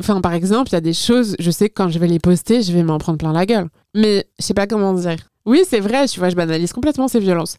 enfin, par exemple, il y a des choses, je sais que quand je vais les poster, je vais m'en prendre plein la gueule. Mais je sais pas comment dire. Oui, c'est vrai, tu vois, je banalise complètement ces violences.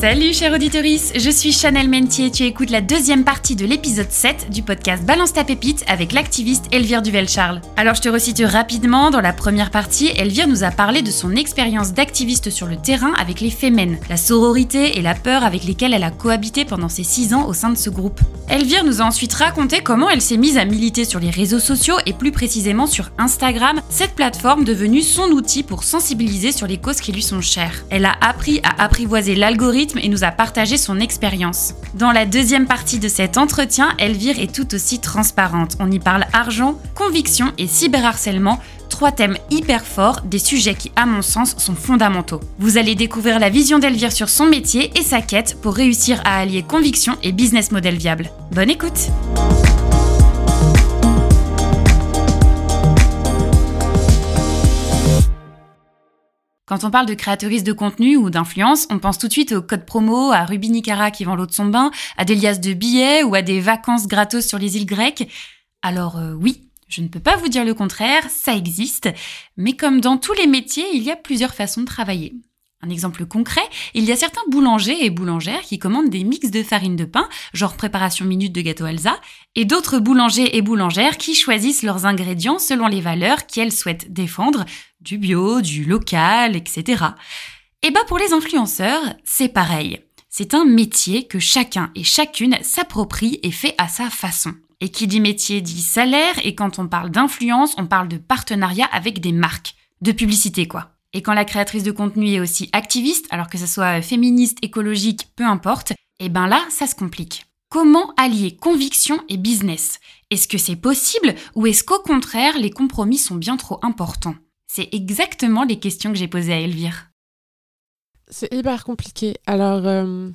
Salut chère auditorice, je suis Chanel Mentier, tu écoutes la deuxième partie de l'épisode 7 du podcast Balance ta pépite avec l'activiste Elvire Duvel-Charles. Alors je te recite rapidement, dans la première partie, Elvire nous a parlé de son expérience d'activiste sur le terrain avec les Femen, la sororité et la peur avec lesquelles elle a cohabité pendant ses 6 ans au sein de ce groupe. Elvire nous a ensuite raconté comment elle s'est mise à militer sur les réseaux sociaux et plus précisément sur Instagram, cette plateforme devenue son outil pour sensibiliser sur les causes qui lui sont chères. Elle a appris à apprivoiser l'algorithme et nous a partagé son expérience. Dans la deuxième partie de cet entretien, Elvire est tout aussi transparente. On y parle argent, conviction et cyberharcèlement, trois thèmes hyper forts, des sujets qui, à mon sens, sont fondamentaux. Vous allez découvrir la vision d'Elvire sur son métier et sa quête pour réussir à allier conviction et business model viable. Bonne écoute! Quand on parle de créatrice de contenu ou d'influence, on pense tout de suite au code promo, à Ruby Nicara qui vend l'eau de son bain, à des liasses de billets ou à des vacances gratos sur les îles grecques. Alors euh, oui, je ne peux pas vous dire le contraire, ça existe, mais comme dans tous les métiers, il y a plusieurs façons de travailler. Un exemple concret, il y a certains boulangers et boulangères qui commandent des mix de farine de pain, genre préparation minute de gâteau Alsa, et d'autres boulangers et boulangères qui choisissent leurs ingrédients selon les valeurs qu'elles souhaitent défendre, du bio, du local, etc. Et bah pour les influenceurs, c'est pareil. C'est un métier que chacun et chacune s'approprie et fait à sa façon. Et qui dit métier dit salaire, et quand on parle d'influence, on parle de partenariat avec des marques, de publicité quoi. Et quand la créatrice de contenu est aussi activiste, alors que ce soit féministe, écologique, peu importe, et eh ben là, ça se complique. Comment allier conviction et business? Est-ce que c'est possible ou est-ce qu'au contraire, les compromis sont bien trop importants? C'est exactement les questions que j'ai posées à Elvire. C'est hyper compliqué. Alors, euh,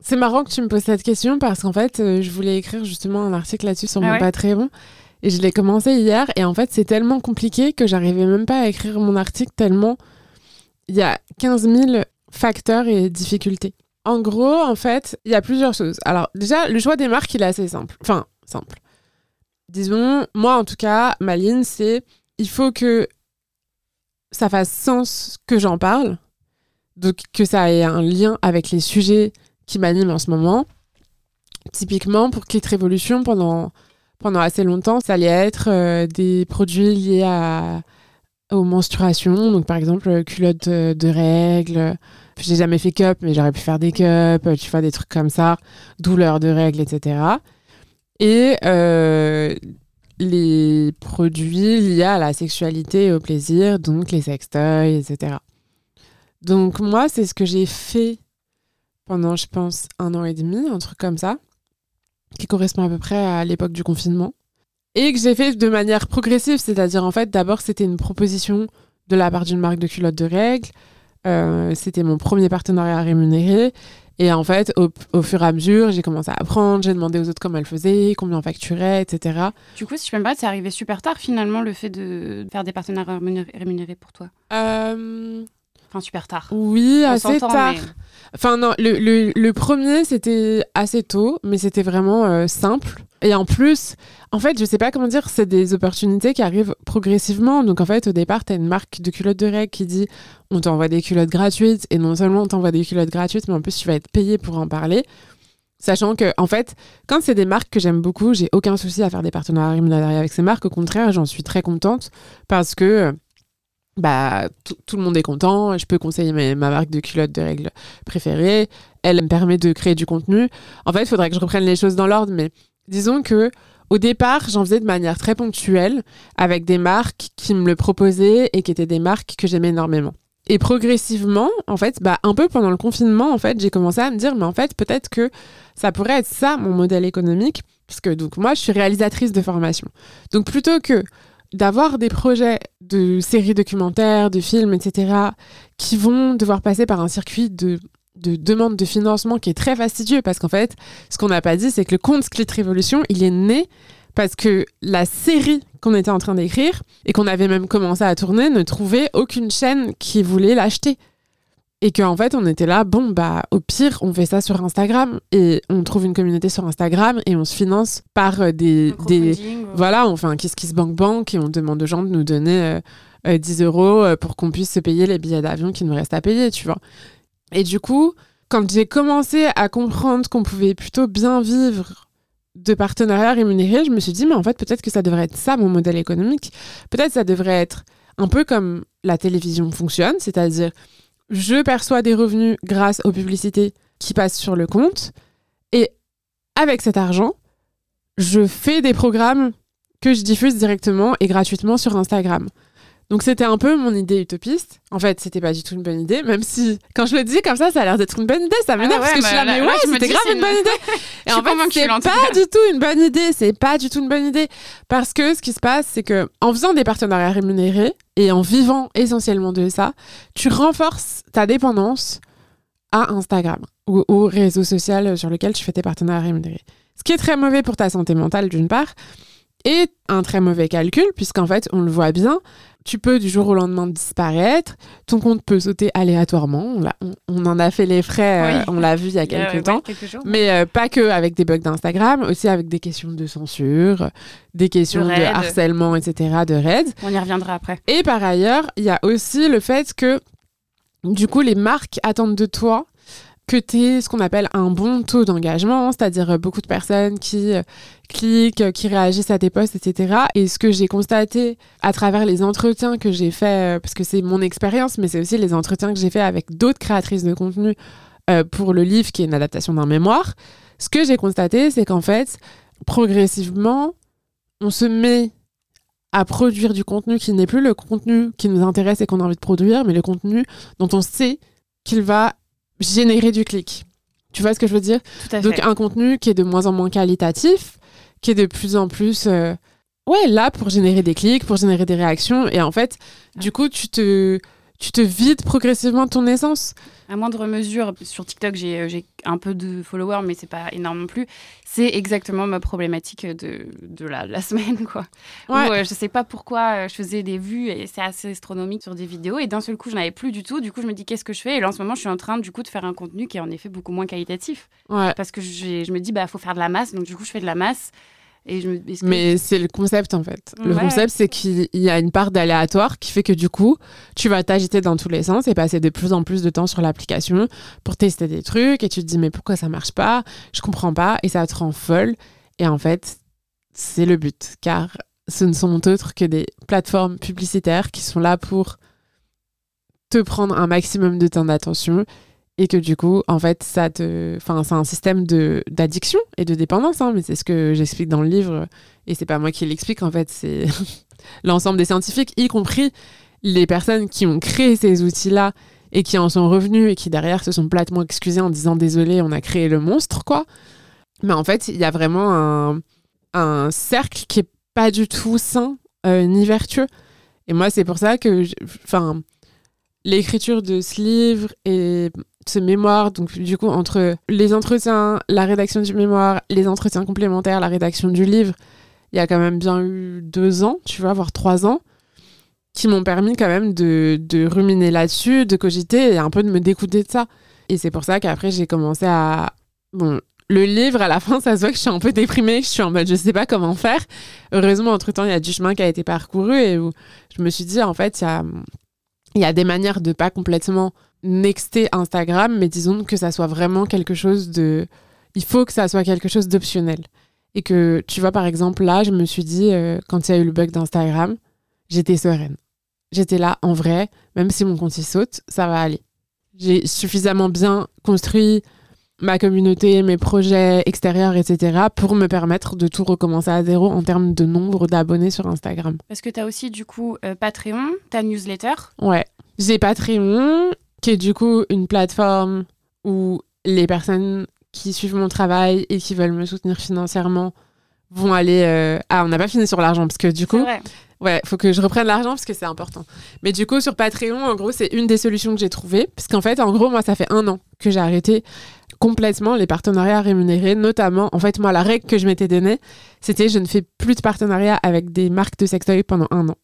c'est marrant que tu me poses cette question parce qu'en fait, euh, je voulais écrire justement un article là-dessus sur ah mon Patreon. Et je l'ai commencé hier et en fait c'est tellement compliqué que j'arrivais même pas à écrire mon article tellement il y a 15 000 facteurs et difficultés. En gros, en fait, il y a plusieurs choses. Alors déjà, le choix des marques, il est assez simple. Enfin, simple. Disons, moi en tout cas, ma ligne, c'est il faut que ça fasse sens que j'en parle, donc que ça ait un lien avec les sujets qui m'animent en ce moment. Typiquement, pour Kit Révolution, pendant pendant assez longtemps, ça allait être euh, des produits liés à, aux menstruations. Donc, par exemple, euh, culottes de, règles. J'ai jamais fait cup, mais j'aurais pu faire des cups, tu vois, des trucs comme ça. Douleurs de règles, etc. Et euh, les produits liés à la sexualité et au plaisir, donc les sextoys, etc. Donc, moi, c'est ce que j'ai fait pendant, je pense, un an et demi, un truc comme ça qui correspond à peu près à l'époque du confinement, et que j'ai fait de manière progressive, c'est-à-dire en fait d'abord c'était une proposition de la part d'une marque de culottes de règles, euh, c'était mon premier partenariat rémunéré, et en fait au, fur et à mesure j'ai commencé à apprendre, j'ai demandé aux autres comment elles faisaient, combien on facturait, etc. Du coup si je peux me c'est arrivé super tard finalement le fait de faire des partenariats rémunérés pour toi? Euh, Enfin, super tard. Oui, assez tard. Enfin, non, le, le, premier, c'était assez tôt, mais c'était vraiment euh, simple. Et en plus, en fait, je sais pas comment dire, c'est des opportunités qui arrivent progressivement. Donc, en fait, au départ, tu as une marque de culottes de règles qui dit on t'envoie des culottes gratuites. Et non seulement on t'envoie des culottes gratuites, mais en plus, tu vas être payé pour en parler. Sachant que, en fait, quand c'est des marques que j'aime beaucoup, j'ai aucun souci à faire des partenariats rémunérés avec ces marques. Au contraire, j'en suis très contente parce que bah, tout le monde est content, je peux conseiller ma, marque de culottes de règles préférée, elle me permet de créer du contenu. En fait, il faudrait que je reprenne les choses dans l'ordre, mais disons que au départ, j'en faisais de manière très ponctuelle avec des marques qui me le proposaient et qui étaient des marques que j'aimais énormément. Et progressivement, en fait, bah, un peu pendant le confinement, en fait, j'ai commencé à me dire, mais en fait, peut-être que ça pourrait être ça mon modèle économique, parce que donc moi, je suis réalisatrice de formation. Donc plutôt que d'avoir des projets de séries documentaires, de films, etc., qui vont devoir passer par un circuit de, demande de financement qui est très fastidieux, parce qu'en fait, ce qu'on n'a pas dit, c'est que le compte Split Révolution, il est né parce que la série qu'on était en train d'écrire et qu'on avait même commencé à tourner ne trouvait aucune chaîne qui voulait l'acheter. Et qu'en fait, on était là, bon, bah, au pire, on fait ça sur Instagram et on trouve une communauté sur Instagram et on se finance par euh, des. Voilà, on fait un Kiss Kiss Bank Bank et on demande aux gens de nous donner 10 euros pour qu'on puisse se payer les billets d'avion qui nous restent à payer, tu vois. Et du coup, quand j'ai commencé à comprendre qu'on pouvait plutôt bien vivre de partenariats rémunérés, je me suis dit, mais en fait, peut-être que ça devrait être ça, mon modèle économique. Peut-être que ça devrait être un peu comme la télévision fonctionne, c'est-à-dire, je perçois des revenus grâce aux publicités qui passent sur le compte, et avec cet argent, je fais des programmes que je diffuse directement et gratuitement sur Instagram. Donc c'était un peu mon idée utopiste. En fait, c'était pas du tout une bonne idée, même si quand je le dis comme ça, ça a l'air d'être une bonne idée. Ça ah m'énerve parce que je suis là, mais ouais, c'était grave une bonne idée. Et en fait, c'est pas du tout une bonne idée. C'est pas du tout une bonne idée parce que ce qui se passe, c'est que en faisant des partenariats rémunérés et en vivant essentiellement de ça, tu renforces ta dépendance à Instagram ou au réseau social sur lequel tu fais tes partenariats rémunérés. Ce qui est très mauvais pour ta santé mentale d'une part et un très mauvais calcul puisqu'en fait, on le voit bien tu peux du jour au lendemain disparaître, ton compte peut sauter aléatoirement, on, en a fait les frais, euh, on l'a vu il y a quelques temps, mais euh, pas que avec des bugs d'Instagram, aussi avec des questions de censure, des questions de, harcèlement, etc., de raid. On y reviendra après. Et par ailleurs, il y a aussi le fait que du coup, les marques attendent de toi que tu aies ce qu'on appelle un bon taux d'engagement, c'est-à-dire euh, beaucoup de personnes qui euh, cliquent, euh, qui réagissent à tes posts, etc. Et ce que j'ai constaté à travers les entretiens que j'ai fait, parce que c'est mon expérience, mais c'est aussi les entretiens que j'ai fait avec d'autres créatrices de contenu pour le livre qui est une adaptation d'un mémoire, ce que j'ai constaté, c'est qu'en fait, progressivement, on se met à produire du contenu qui n'est plus le contenu qui nous intéresse et qu'on a envie de produire, mais le contenu dont on sait qu'il va générer du clic. Tu vois ce que je veux dire? Donc un contenu qui est de moins en moins qualitatif, qui est de plus en plus euh, ouais, là pour générer des clics, pour générer des réactions et en fait, du coup, tu te tu te vides progressivement de ton essence. À moindre mesure, sur TikTok, j'ai euh, un peu de followers, mais c'est pas énorme non plus. C'est exactement ma problématique de, de la, la, semaine, quoi. Ouais. Où, euh, je sais pas pourquoi euh, je faisais des vues et c'est assez astronomique sur des vidéos et d'un seul coup, je n'avais plus du tout. Du coup, je me dis qu'est-ce que je fais? Et là, en ce moment, je suis en train du coup de faire un contenu qui est en effet beaucoup moins qualitatif. Ouais. Parce que je me dis, bah, faut faire de la masse. Donc, du coup, je fais de la masse. Mais c'est le concept en fait. Le concept, c'est qu'il y a une part d'aléatoire qui fait que du coup, tu vas t'agiter dans tous les sens et passer de plus en plus de temps sur l'application pour tester des trucs et tu te dis mais pourquoi ça marche pas? Je comprends pas et ça te rend folle. Et en fait, c'est le but car ce ne sont autres que des plateformes publicitaires qui sont là pour te prendre un maximum de temps d'attention et que du coup, en fait, ça te, enfin, c'est un système de d'addiction et de dépendance, hein, mais c'est ce que j'explique dans le livre et c'est pas moi qui l'explique en fait, c'est l'ensemble des scientifiques, y compris les personnes qui ont créé ces outils-là et qui en sont revenus et qui derrière se sont platement excusés en disant désolé, on a créé le monstre, quoi. Mais en fait, il y a vraiment un, un cercle qui est pas du tout sain euh, ni vertueux. Et moi, c'est pour ça que, enfin, l'écriture de ce livre et ce mémoire, donc du coup, entre les entretiens, la rédaction du mémoire, les entretiens complémentaires, la rédaction du livre, il y a quand même bien eu deux ans, tu vois, voire trois ans, qui m'ont permis quand même de, de ruminer là-dessus, de cogiter et un peu de me découder de ça. Et c'est pour ça qu'après, j'ai commencé à. Bon, le livre, à la fin, ça se voit que je suis un peu déprimée, que je suis en mode je sais pas comment faire. Heureusement, entre-temps, il y a du chemin qui a été parcouru et où je me suis dit, en fait, il y a, y a des manières de pas complètement nexter Instagram, mais disons que ça soit vraiment quelque chose de... Il faut que ça soit quelque chose d'optionnel. Et que, tu vois, par exemple, là, je me suis dit, euh, quand il y a eu le bug d'Instagram, j'étais sereine. J'étais là, en vrai, même si mon compte y saute, ça va aller. J'ai suffisamment bien construit ma communauté, mes projets extérieurs, etc., pour me permettre de tout recommencer à zéro en termes de nombre d'abonnés sur Instagram. Parce que tu as aussi, du coup, euh, Patreon, ta newsletter. Ouais. J'ai Patreon, qui est du coup une plateforme où les personnes qui suivent mon travail et qui veulent me soutenir financièrement vont aller. Euh, ah, on n'a pas fini sur l'argent parce que du coup. Vrai. Ouais, faut que je reprenne l'argent parce que c'est important. Mais du coup, sur Patreon, en gros, c'est une des solutions que j'ai trouvées. Parce qu'en fait, en gros, moi, ça fait un an que j'ai arrêté complètement les partenariats rémunérés. Notamment, en fait, moi, la règle que je m'étais donnée, c'était je ne fais plus de partenariat avec des marques de sextoy pendant un an.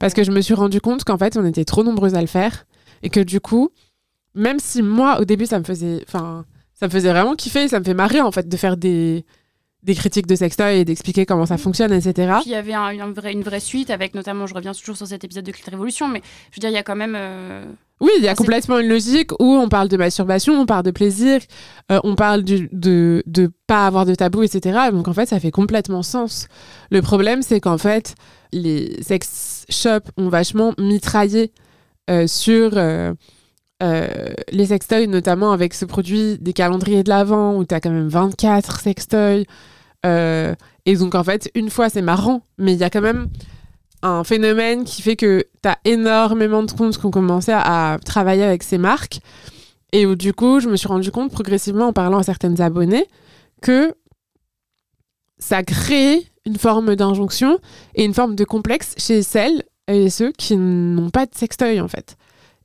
Parce que je me suis rendu compte qu'en fait, on était trop nombreuses à le faire et que du coup, même si moi, au début, ça me faisait, enfin, ça me faisait vraiment kiffer, ça me fait marrer en fait de faire des, des critiques de sextoy et d'expliquer comment ça fonctionne, etc. Il y avait une vraie suite avec notamment, je reviens toujours sur cet épisode de Clit Révolution, mais je veux dire, il y a quand même. Euh, oui, il y a complètement une logique où on parle de masturbation, on parle de plaisir, euh, on parle de ne pas avoir de tabou, etc. Donc en fait, ça fait complètement sens. Le problème, c'est qu'en fait, les sex shops ont vachement mitraillé sur les sextoys, notamment avec ce produit des calendriers de l'Avent où tu as quand même 24 sextoys. Euh, et donc, en fait, une fois, c'est marrant, mais il y a quand même un phénomène qui fait que tu as énormément de comptes qui ont commencé à, travailler avec ces marques. Et où, du coup, je me suis rendu compte progressivement en parlant à certaines abonnées que ça crée une forme d'injonction et une forme de complexe chez celles et ceux qui n'ont pas de sextoy, en fait.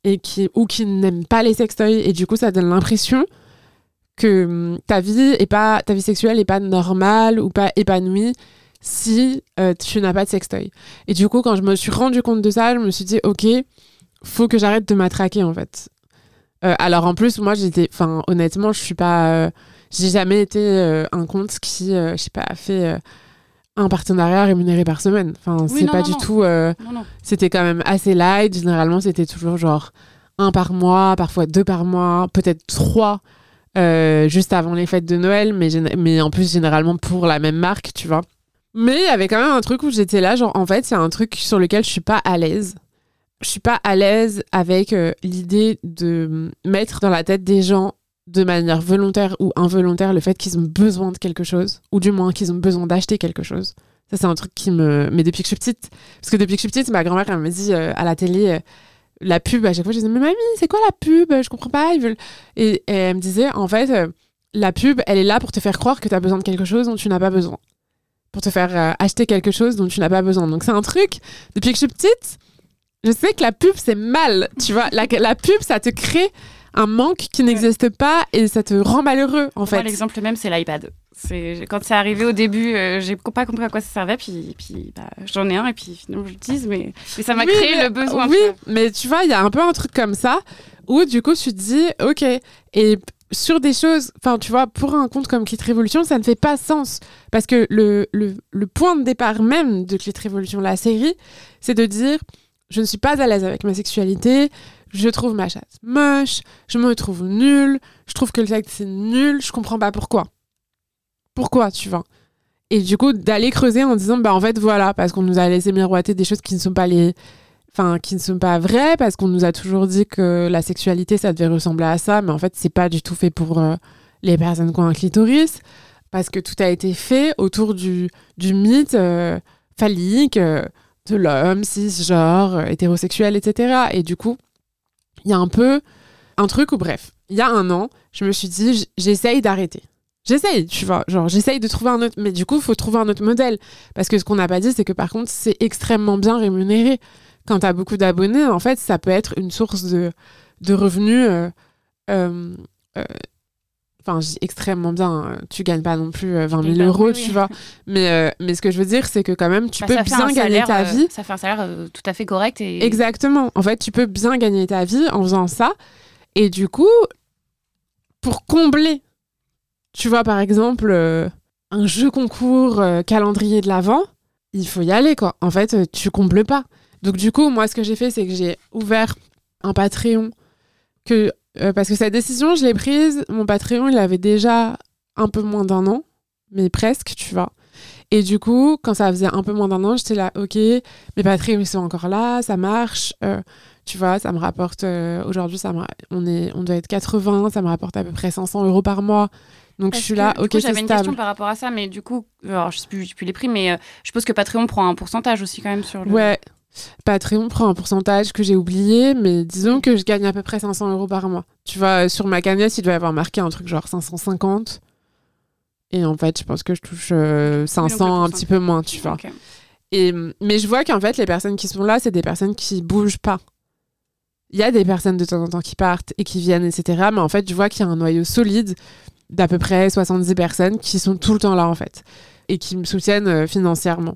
Et qui, ou qui n'aiment pas les sextoys. Et du coup, ça donne l'impression que hum, ta vie est pas ta vie sexuelle est pas normale ou pas épanouie si euh, tu n'as pas de sextoy. Et du coup, quand je me suis rendu compte de ça, je me suis dit ok, faut que j'arrête de m'attraquer en fait. Euh, alors en plus, moi j'étais, enfin honnêtement, je suis pas, euh, j'ai jamais été un compte qui, je sais pas, fait un partenariat rémunéré par semaine. Enfin, c'est pas du tout. c'était quand même assez light. Généralement, c'était toujours genre un par mois, parfois deux par mois, peut-être trois euh, juste avant les fêtes de Noël, mais, mais en plus généralement pour la même marque, tu vois. Mais il y avait quand même un truc où j'étais là, genre en fait, c'est un truc sur lequel je suis pas à l'aise. Je suis pas à l'aise avec euh, l'idée de mettre dans la tête des gens de manière volontaire ou involontaire le fait qu'ils ont besoin de quelque chose, ou du moins qu'ils ont besoin d'acheter quelque chose. Ça, c'est un truc qui me. Mais depuis que je suis petite, parce que depuis que je suis petite, ma grand-mère, elle me dit euh, à la télé, la pub, à chaque fois, je disais, mais mamie, c'est quoi la pub? Je comprends pas. Ils veulent... et, elle me disait, en fait, euh, la pub, elle est là pour te faire croire que tu as besoin de quelque chose dont tu n'as pas besoin. Pour te faire euh, acheter quelque chose dont tu n'as pas besoin. Donc, c'est un truc, depuis que je suis petite, je sais que la pub, c'est mal. Tu vois, la, la pub, ça te crée un manque qui n'existe pas et ça te rend malheureux, en fait. L'exemple même, c'est l'iPad quand c'est arrivé au début, euh, j'ai pas compris à quoi ça servait, puis, puis bah, j'en ai un et puis finalement je l'utilise, mais, mais ça m'a créé le besoin. Oui, mais tu vois, il y a un peu un truc comme ça où du coup tu te dis, ok, et sur des choses, enfin tu vois, pour un compte comme Clit Révolution, ça ne fait pas sens parce que le, le, le point de départ même de Clit Révolution, la série, c'est de dire, je ne suis pas à l'aise avec ma sexualité, je trouve ma chatte moche, je me trouve nulle, je trouve que le sexe c'est nul, je comprends pas pourquoi pourquoi, tu vois? Et du coup, d'aller creuser en disant, bah en fait, voilà, parce qu'on nous a laissé miroiter des choses qui ne sont pas les. Enfin, qui ne sont pas vraies, parce qu'on nous a toujours dit que la sexualité, ça devait ressembler à ça, mais en fait, c'est pas du tout fait pour euh, les personnes qui ont un clitoris, parce que tout a été fait autour du, du mythe euh, phallique euh, de l'homme, cisgenre, hétérosexuel, etc. Et du coup, il y a un peu un truc où, bref, il y a un an, je me suis dit, j'essaye d'arrêter. J'essaye, tu vois, genre j'essaye de trouver un autre, mais du coup, il faut trouver un autre modèle. Parce que ce qu'on n'a pas dit, c'est que par contre, c'est extrêmement bien rémunéré. Quand tu beaucoup d'abonnés, en fait, ça peut être une source de, de revenus. Euh, euh, euh, enfin, je dis extrêmement bien, hein. tu gagnes pas non plus 20 000 euros, tu vois. Mais, mais ce que je veux dire, c'est que quand même, tu bah, peux bien gagner ta vie. ça fait un salaire tout à fait correct. Et... Exactement. En fait, tu peux bien gagner ta vie en faisant ça. Et du coup, pour combler tu vois, par exemple, euh, un jeu concours euh, calendrier de l'Avent, il faut y aller, quoi. En fait, euh, tu combles pas. Donc, du coup, moi, ce que j'ai fait, c'est que j'ai ouvert un Patreon. Que, parce que cette décision, je l'ai prise. Mon Patreon, il avait déjà un peu moins d'un an, mais presque, tu vois. Et du coup, quand ça faisait un peu moins d'un an, j'étais là, ok, mes Patreons, ils sont encore là, ça marche. tu vois, ça me rapporte, aujourd'hui, ça on, est, on doit être 80, ça me rapporte à peu près 500 euros par mois. Donc je suis là, ok, c'est J'avais une question par rapport à ça, mais du coup, alors, je sais plus, plus les prix, mais euh, je suppose que Patreon prend un pourcentage aussi quand même sur le. Ouais, Patreon prend un pourcentage que j'ai oublié, mais disons que je gagne à peu près 500 euros par mois. Tu vois, sur ma cagnotte, il doit y avoir marqué un truc genre 550. Et en fait, je pense que je touche 500, euh, un petit peu moins, tu vois. Et, mais je vois qu'en fait, les personnes qui sont là, c'est des personnes qui bougent pas. Il y a des personnes de temps en temps qui partent et qui viennent, etc. Mais en fait, je vois qu'il y a un noyau solide d'à peu près 70 personnes qui sont tout le temps là en fait et qui me soutiennent euh, financièrement.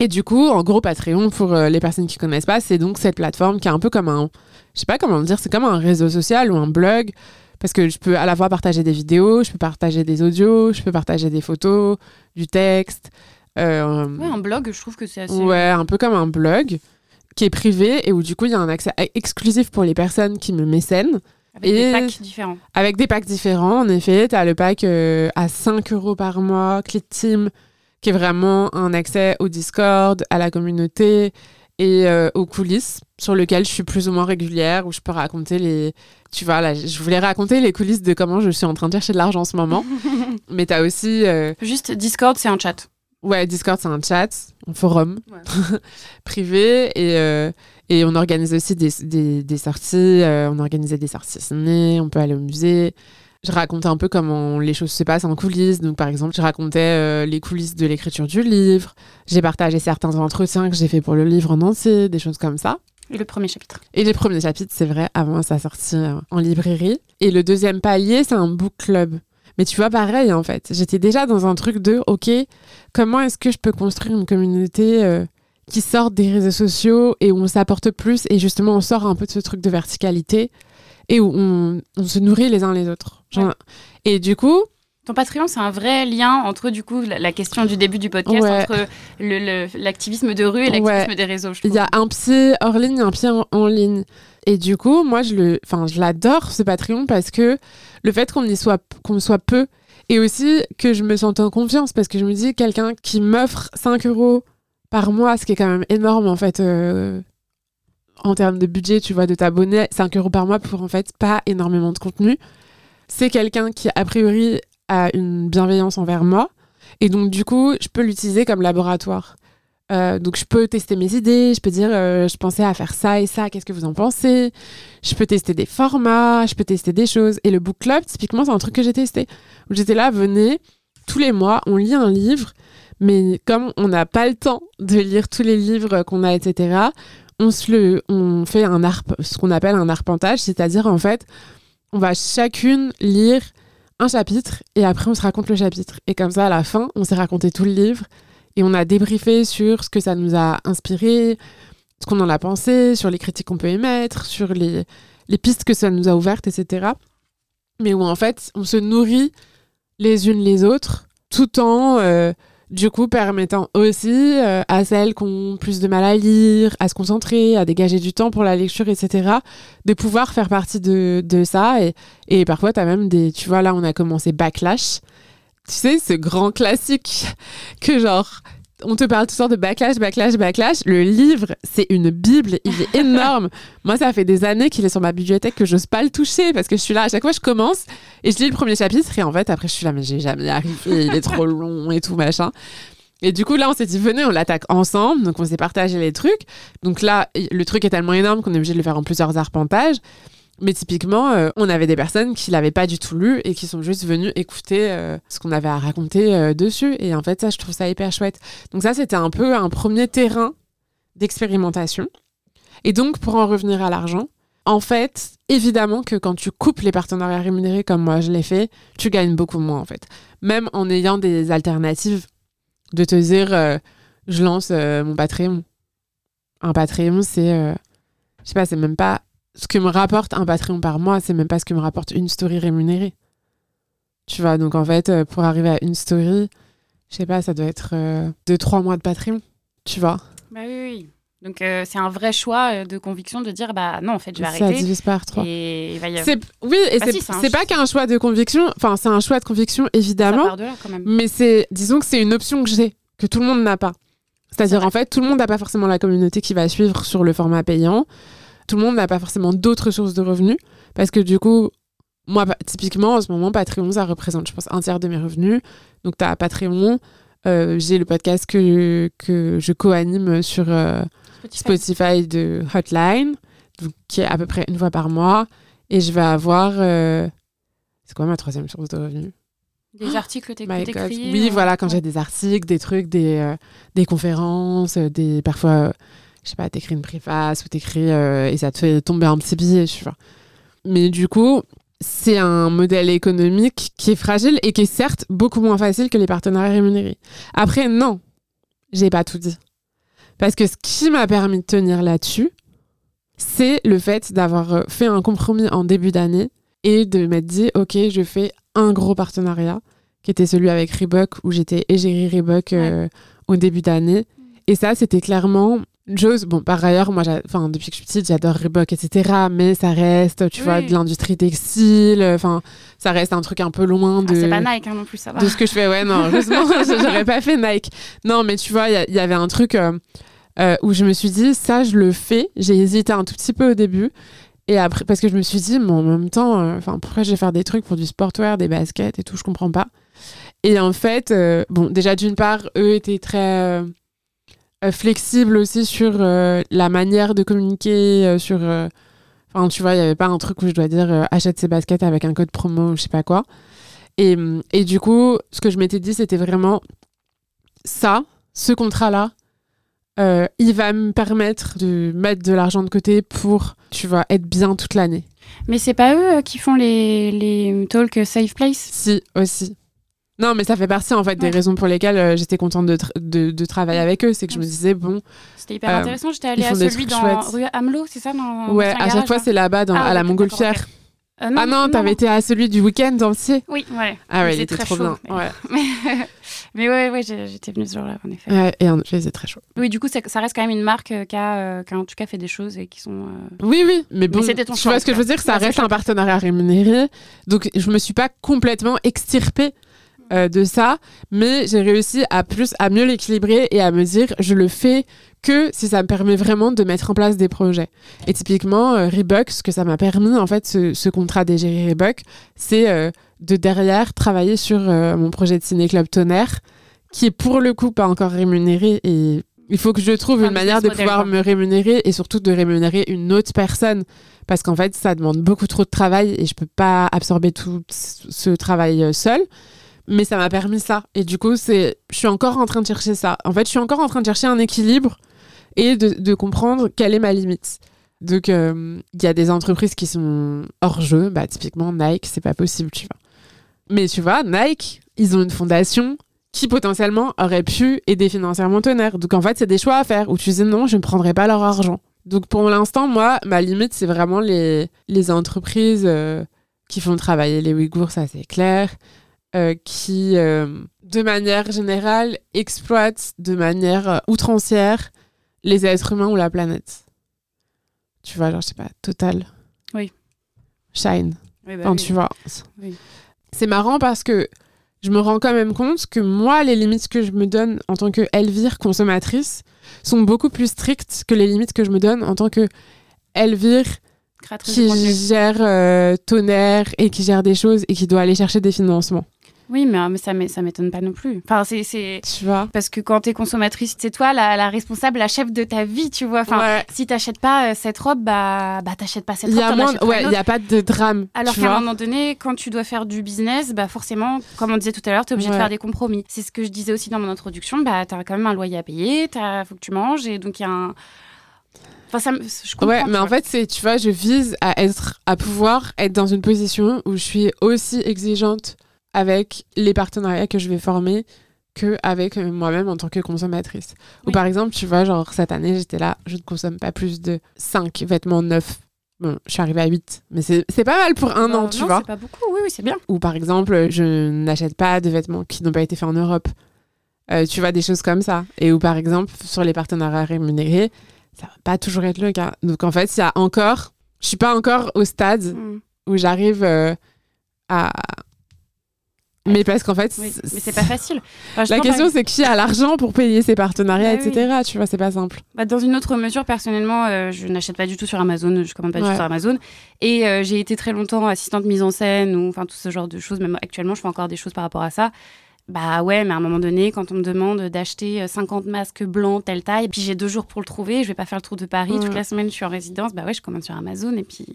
Et du coup, en gros, Patreon, pour euh, les personnes qui connaissent pas, c'est donc cette plateforme qui est un peu comme un, je sais pas comment dire, c'est comme un réseau social ou un blog, parce que je peux à la fois partager des vidéos, je peux partager des audios, je peux partager des photos, du texte. Euh, ouais, un blog, je trouve que c'est assez. Ouais, un peu comme un blog qui est privé et où du coup il y a un accès exclusif pour les personnes qui me mécènent. Avec des packs différents. Avec des packs différents, en effet. Tu as le pack euh, à 5 euros par mois, Clit Team, qui est vraiment un accès au Discord, à la communauté et euh, aux coulisses, sur lequel je suis plus ou moins régulière, où je peux raconter les. Tu vois, là, je voulais raconter les coulisses de comment je suis en train de chercher de l'argent en ce moment. Mais tu as aussi. Euh, Juste Discord, c'est un chat. Ouais, Discord, c'est un chat, un forum privé. Et, et on organise aussi des, des, des sorties. on organisait des sorties ciné, on peut aller au musée je racontais un peu comment les choses se passent en coulisses. Donc, par exemple, je racontais euh, les coulisses de l'écriture du livre. J'ai partagé certains entretiens que j'ai fait pour le livre en entier, des choses comme ça. Et le premier chapitre. Et les premiers chapitres, c'est vrai, avant sa sortie euh, en librairie. Et le deuxième palier, c'est un book club. Mais tu vois, pareil, en fait. J'étais déjà dans un truc de, OK, comment est-ce que je peux construire une communauté euh, qui sort des réseaux sociaux et où on s'apporte plus et justement on sort un peu de ce truc de verticalité? Et où on, se nourrit les uns les autres. Et du coup, ton Patreon, c'est un vrai lien entre du coup la, question du début du podcast entre l'activisme de rue et l'activisme des réseaux. Il y a un pied hors ligne, un pied en, ligne. Et du coup, moi, je le, enfin, je l'adore ce Patreon parce que le fait qu'on y soit, qu'on soit peu, et aussi que je me sente en confiance parce que je me dis quelqu'un qui m'offre 5 euros par mois, ce qui est quand même énorme en fait. Euh, en termes de budget, tu vois, de t'abonner 5 euros par mois pour en fait pas énormément de contenu. C'est quelqu'un qui, a priori, a une bienveillance envers moi. Et donc, du coup, je peux l'utiliser comme laboratoire. Euh, donc, je peux tester mes idées, je peux dire, euh, je pensais à faire ça et ça, qu'est-ce que vous en pensez? Je peux tester des formats, je peux tester des choses. Et le book club, typiquement, c'est un truc que j'ai testé. J'étais là, venez, tous les mois, on lit un livre, mais comme on n'a pas le temps de lire tous les livres qu'on a, etc., on, se le, on fait un arp, ce qu'on appelle un arpentage, c'est-à-dire en fait, on va chacune lire un chapitre et après on se raconte le chapitre. Et comme ça, à la fin, on s'est raconté tout le livre et on a débriefé sur ce que ça nous a inspiré, ce qu'on en a pensé, sur les critiques qu'on peut émettre, sur les, les pistes que ça nous a ouvertes, etc. Mais où en fait, on se nourrit les unes les autres tout en euh, du coup permettant aussi euh, à celles qui ont plus de mal à lire, à se concentrer, à dégager du temps pour la lecture, etc., de pouvoir faire partie de, de ça. Et, et parfois, tu as même des... Tu vois, là, on a commencé Backlash. Tu sais, ce grand classique que genre on te parle tout le temps de backlash, backlash, backlash. Le livre, c'est une bible, il est énorme. Moi, ça fait des années qu'il est sur ma bibliothèque que j'ose pas le toucher parce que je suis là, à chaque fois, je commence et je lis le premier chapitre et en fait, après, je suis là, mais j'ai jamais arrivé, il est trop long et tout, machin. Et du coup, là, on s'est dit, venez, on l'attaque ensemble. Donc, on s'est partagé les trucs. Donc là, le truc est tellement énorme qu'on est obligé de le faire en plusieurs arpentages. Mais typiquement, euh, on avait des personnes qui l'avaient pas du tout lu et qui sont juste venues écouter euh, ce qu'on avait à raconter euh, dessus. Et en fait, ça, je trouve ça hyper chouette. Donc ça, c'était un peu un premier terrain d'expérimentation. Et donc, pour en revenir à l'argent, en fait, évidemment que quand tu coupes les partenariats rémunérés comme moi je l'ai fait, tu gagnes beaucoup moins en fait. Même en ayant des alternatives, de te dire, je lance mon Patreon. Un Patreon, c'est, je sais pas, c'est même pas ce que me rapporte un Patreon par mois, c'est même pas ce que me rapporte une story rémunérée. Tu vois, donc en fait, euh, pour arriver à une story, je sais pas, ça doit être euh, deux, trois mois de Patreon, tu vois. Bah oui, oui. Donc euh, c'est un vrai choix de conviction de dire bah non en fait je vais arrêter. Ça divise par trois. Et il va y avoir... Oui et bah c'est pas qu'un choix de conviction. Enfin c'est un choix de conviction évidemment. Ça part de là, quand même. Mais c'est disons que c'est une option que j'ai que tout le monde n'a pas. C'est-à-dire en fait tout le monde n'a pas forcément la communauté qui va suivre sur le format payant tout le monde n'a pas forcément d'autres sources de revenus parce que du coup, moi, typiquement, en ce moment, Patreon, ça représente, je pense, un tiers de mes revenus. Donc, tu as Patreon, euh, j'ai le podcast que, que je co-anime sur euh, Spotify. de Hotline, qui est à peu près une fois par mois. Et je vais avoir. Euh, c'est quoi ma troisième source de revenus? Des articles t'écris Oui, voilà, quand j'ai des articles, des trucs, des, des conférences, des parfois je sais pas, t'écris une préface ou t'écris euh, et ça te fait tomber un petit billet, tu vois. Mais du coup, c'est un modèle économique qui est fragile et qui est certes beaucoup moins facile que les partenariats rémunérés. Après, non, j'ai pas tout dit. Parce que ce qui m'a permis de tenir là-dessus, c'est le fait d'avoir euh, fait un compromis en début d'année et de m'être dit, OK, je fais un gros partenariat, qui était celui avec Reebok, où j'étais égérie Reebok euh, au début d'année. Et ça, c'était clairement une chose. Bon, par ailleurs, moi, enfin, depuis que je suis petite, j'adore Reebok, etc. Mais ça reste, tu vois, de l'industrie textile. Enfin, ça reste un truc un peu loin ah, de. c'est pas Nike hein, non plus, ça va. De ce que je fais, ouais, non, heureusement, j'aurais pas fait Nike. Non, mais tu vois, il y, avait un truc. Euh, euh, où je me suis dit, ça, je le fais. J'ai hésité un tout petit peu au début. Et après, parce que je me suis dit, mais en même temps, euh, enfin, pourquoi je vais faire des trucs pour du sportwear, des baskets et tout, je comprends pas. Et en fait, euh, bon, déjà d'une part, eux étaient très flexibles aussi sur la manière de communiquer, sur. Enfin, tu vois, il n'y avait pas un truc où je dois dire achète ces baskets avec un code promo, je sais pas quoi. Et, et du coup, ce que je m'étais dit, c'était vraiment ça, ce contrat-là, euh, il va me permettre de mettre de l'argent de côté pour, tu vois, être bien toute l'année. Mais c'est pas eux euh, qui font les, les talks Safe Place? Si, aussi. Non, mais ça fait partie en fait des raisons pour lesquelles euh, j'étais contente de, de, de, travailler avec eux. C'est que je me disais, bon. C'était hyper intéressant. J'étais allée à celui dans rue Amelot, c'est ça dans, Ouais, à chaque fois, c'est là-bas, ah, à la Montgolfière. ah non, t'avais été à celui du week-end entier? Oui, ouais. Ah ouais, il était trop bien. Ouais. Mais ouais, ouais j'étais venue ce jour-là, en effet. et en effet, c'est très chaud. Oui, du coup, ça reste quand même une marque euh, qui, a, euh, qui, en tout cas, fait des choses et qui sont. Euh, oui, oui, mais bon, tu vois ce que je veux dire, ça reste un partenariat rémunéré. Donc, je me suis pas complètement extirpée de ça, mais j'ai réussi à plus, à mieux l'équilibrer et à me dire, je le fais que si ça me permet vraiment de mettre en place des projets. Et typiquement, Reebok, ce que ça m'a permis, en fait, ce, ce contrat d'égérie Reebok, c'est de derrière travailler sur euh, mon projet de ciné-club Tonnerre, qui est pour le coup pas encore rémunéré et il faut que je trouve une manière de pouvoir me rémunérer et surtout de rémunérer une autre personne. Parce qu'en fait ça demande beaucoup trop de travail et je peux pas absorber tout ce travail euh, seul mais ça m'a permis ça. Et du coup c'est je suis encore en train de chercher ça. En fait je suis encore en train de chercher un équilibre et de, comprendre quelle est ma limite. Donc euh, il y a des entreprises qui sont hors jeu. Bah typiquement Nike c'est pas possible tu vois. Mais tu vois, Nike, ils ont une fondation qui potentiellement aurait pu aider financièrement Tonnerre. Donc en fait, c'est des choix à faire où tu dis non, je ne prendrai pas leur argent. Donc pour l'instant, moi, ma limite, c'est vraiment les, les entreprises euh, qui font travailler les Ouïghours, ça c'est clair, euh, qui, euh, de manière générale, exploitent de manière outrancière les êtres humains ou la planète. Tu vois, genre, je sais pas, Total. Oui. Shine. Oui, bah tu vois. Oui c'est marrant parce que je me rends quand même compte que moi, les limites que je me donne en tant que Elvire consommatrice sont beaucoup plus strictes que les limites que je me donne en tant que Elvire qui gère euh, tonnerre et qui gère des choses et qui doit aller chercher des financements. Oui, mais, mais ça ne m'étonne pas non plus. Enfin, c'est, Tu vois Parce que quand tu es consommatrice, c'est toi la, responsable, la chef de ta vie, tu vois. Enfin, si t'achètes pas euh, cette robe, bah, bah t'achètes pas cette robe. Il n'y a pas de drame. Alors qu'à un moment donné, quand tu dois faire du business, bah forcément, comme on disait tout à l'heure, tu es obligé de faire des compromis. C'est ce que je disais aussi dans mon introduction. Bah, tu as quand même un loyer à payer, il faut que tu manges, et donc il y a un. Enfin, ça, je comprends, ouais, mais en fait, c'est, tu vois, je vise à être, à pouvoir être dans une position où je suis aussi exigeante avec les partenariats que je vais former que avec euh, moi-même en tant que consommatrice. Ou par exemple, tu vois, genre cette année, j'étais là, je ne consomme pas plus de 5 vêtements neufs. Bon, je suis arrivée à 8, mais c'est pas mal pour un an, tu vois. c'est pas beaucoup, oui, oui, c'est bien. Ou par exemple, je n'achète pas de vêtements qui n'ont pas été faits en Europe. Euh, tu vois, des choses comme ça. Et ou par exemple, sur les partenariats rémunérés, ça va pas toujours être le cas. Donc en fait, il y a encore, je suis pas encore au stade mm. où j'arrive euh, à mais parce qu'en fait, mais c'est pas facile. la question, c'est qui a l'argent pour payer ses partenariats, bah etc. Tu vois, c'est pas simple. Bah, dans une autre mesure, personnellement, euh, je n'achète pas du tout sur Amazon, je commande pas du tout sur Amazon. Et euh, j'ai été très longtemps assistante mise en scène ou enfin tout ce genre de choses. Même actuellement, je fais encore des choses par rapport à ça. Bah ouais, mais à un moment donné, quand on me demande d'acheter 50 euh, masques blancs, telle taille, et puis j'ai deux jours pour le trouver, je vais pas faire le tour de Paris, toute la semaine je suis en résidence, bah ouais, je commande sur Amazon et puis.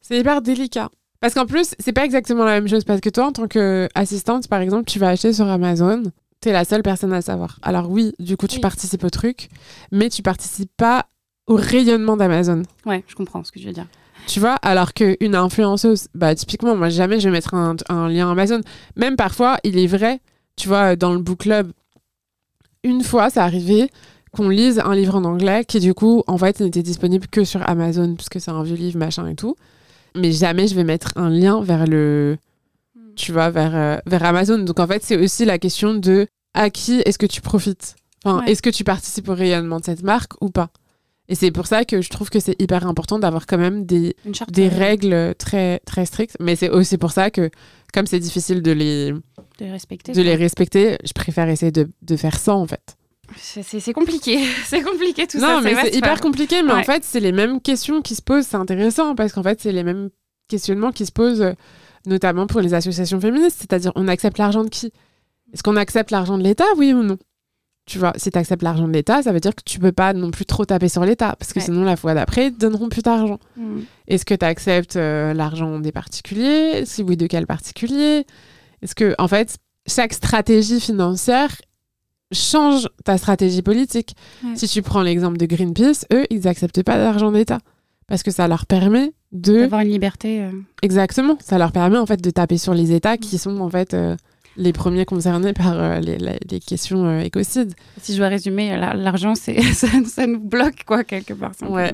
C'est hyper délicat. Parce qu'en plus, c'est pas exactement la même chose. Parce que toi, en tant qu'assistante, par exemple, tu vas acheter sur Amazon, tu es la seule personne à le savoir. Alors oui, du coup, tu participes au truc, mais tu participes pas au rayonnement d'Amazon. Ouais, je comprends ce que tu veux dire. Tu vois, alors qu'une influenceuse, bah typiquement, moi jamais je vais mettre un, un, lien Amazon. Même parfois, il est vrai, tu vois, dans le book club, une fois, ça arrivé qu'on lise un livre en anglais qui du coup en fait n'était disponible que sur Amazon puisque c'est un vieux livre machin et tout. Mais jamais je vais mettre un lien vers le tu vois vers euh, vers Amazon. Donc en fait, c'est aussi la question de à qui est-ce que tu profites? Enfin, est-ce que tu participes au rayonnement de cette marque ou pas? Et c'est pour ça que je trouve que c'est hyper important d'avoir quand même des des règles très très strictes, mais c'est aussi pour ça que comme c'est difficile de les de les respecter, de les respecter, je préfère essayer de, de faire ça en fait. C'est compliqué, c'est compliqué tout ça. Non, mais c'est hyper compliqué, mais en fait, c'est les mêmes questions qui se posent. C'est intéressant parce qu'en fait, c'est les mêmes questionnements qui se posent, euh, notamment pour les associations féministes. C'est-à-dire, on accepte l'argent de qui? Est-ce qu'on accepte l'argent de l'État, oui ou non? Tu vois, si tu acceptes l'argent de l'État, ça veut dire que tu peux pas non plus trop taper sur l'État parce que sinon, la fois d'après, ils te donneront plus d'argent. Mm. Est-ce que tu acceptes euh, l'argent des particuliers? Si oui, de quel particulier Est-ce que, en fait, chaque stratégie financière change ta stratégie politique. Si tu prends l'exemple de Greenpeace, eux, ils n'acceptent pas d'argent d'État parce que ça leur permet de d'avoir une liberté. Euh. Exactement, ça leur permet en fait de taper sur les États qui sont en fait euh, les premiers concernés par euh, les, les, questions écocides. Si je dois résumer, l'argent, c'est ça, nous bloque quoi quelque part. Ouais.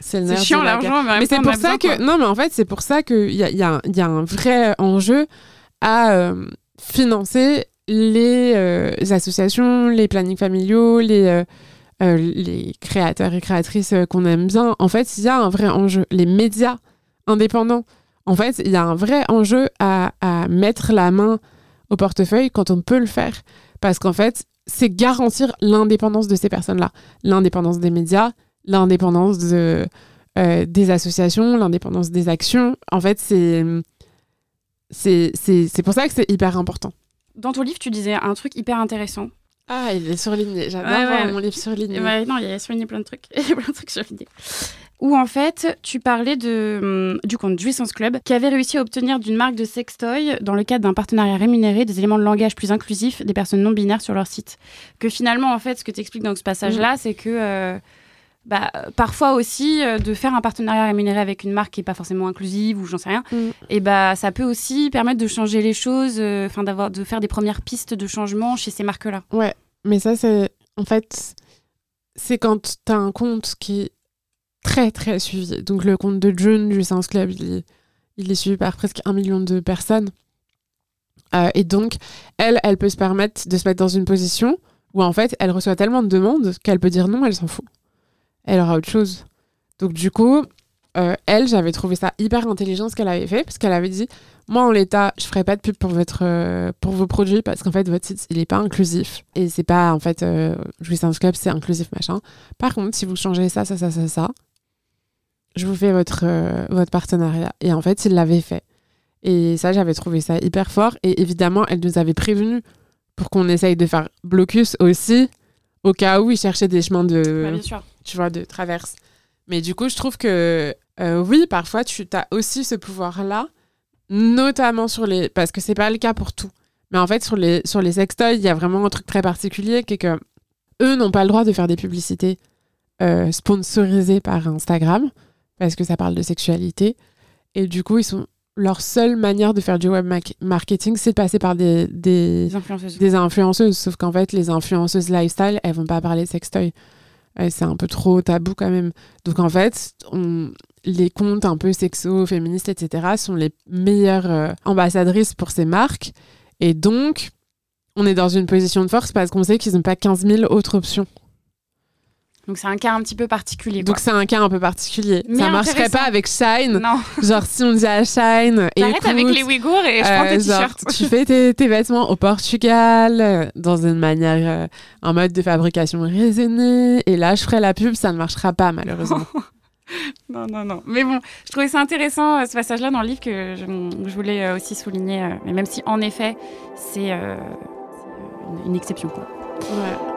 C'est chiant l'argent, mais, c'est pour ça que non, mais en fait c'est pour ça qu'il y a, y, a, y a un vrai enjeu à financer les euh, associations, les plannings familiaux, les, euh, euh, les créateurs et créatrices qu'on aime bien, en fait, il y a un vrai enjeu. Les médias indépendants, en fait, il y a un vrai enjeu à, à mettre la main au portefeuille quand on peut le faire. Parce qu'en fait, c'est garantir l'indépendance de ces personnes-là. L'indépendance des médias, l'indépendance de, des associations, l'indépendance des actions. En fait, c'est c'est pour ça que c'est hyper important. Dans ton livre, tu disais un truc hyper intéressant. Ah, il est surligné. J'adore voir mon livre surligné. non, il y a surligné plein de trucs. Il y a plein de trucs surlignés. Où en fait, tu parlais de, hum, du compte Jouissance Club qui avait réussi à obtenir d'une marque de sextoy, dans le cadre d'un partenariat rémunéré, des éléments de langage plus inclusifs des personnes non binaires sur leur site. Que finalement, en fait, ce que tu expliques dans ce passage-là, mm. c'est que. Euh, bah, parfois aussi euh, de faire un partenariat rémunéré avec une marque qui n'est pas forcément inclusive ou j'en sais rien, mm. et bah, ça peut aussi permettre de changer les choses, euh, d'avoir de faire des premières pistes de changement chez ces marques-là. Ouais, mais ça c'est en fait c'est quand tu as un compte qui est très très suivi. Donc le compte de June du Science Club, il est, il est suivi par presque un million de personnes. Euh, et donc, elle, elle peut se permettre de se mettre dans une position où en fait, elle reçoit tellement de demandes qu'elle peut dire non, elle s'en fout elle aura autre chose. Donc du coup, euh, elle, j'avais trouvé ça hyper intelligent ce qu'elle avait fait, parce qu'elle avait dit, moi en l'état, je ferai pas de pub pour votre euh, pour vos produits parce qu'en fait votre site il est pas inclusif et c'est pas en fait euh, Jouissance Club c'est inclusif machin. Par contre, si vous changez ça, ça, ça, ça, ça, je vous fais votre euh, votre partenariat. Et en fait, il l'avait fait. Et ça, j'avais trouvé ça hyper fort. Et évidemment, elle nous avait prévenu pour qu'on essaye de faire blocus aussi au cas où il cherchait des chemins de, bah, bien sûr. Tu vois, de traverse. Mais du coup, je trouve que euh, oui, parfois, tu as aussi ce pouvoir-là, notamment sur les... Parce que c'est pas le cas pour tout. Mais en fait, sur les, sur les sextoys, il y a vraiment un truc très particulier qui est que eux n'ont pas le droit de faire des publicités euh, sponsorisées par Instagram parce que ça parle de sexualité. Et du coup, ils sont leur seule manière de faire du web marketing, c'est de passer par des, des, influenceuses. des influenceuses. Sauf qu'en fait, les influenceuses lifestyle, elles vont pas parler de sextoy. C'est un peu trop tabou quand même. Donc en fait, les comptes un peu sexo, féministes, etc., sont les meilleures euh, ambassadrices pour ces marques. Et donc, on est dans une position de force parce qu'on sait qu'ils n'ont pas 15 000 autres options. Donc c'est un cas un petit peu particulier. Donc c'est un cas un peu particulier. Mais ça marcherait pas avec Shine. Non. Genre si on dit à Shine. T'arrêtes avec les Ouïghours et je prends tes euh, t-shirts. tu fais tes, tes, vêtements au Portugal euh, dans une manière, euh, un mode de fabrication raisonné. Et là je ferai la pub, ça ne marchera pas malheureusement. non, non, non. Mais bon, je trouvais ça intéressant ce passage-là dans le livre que je, voulais aussi souligner. mais même si en effet c'est une, une, exception quoi. Ouais.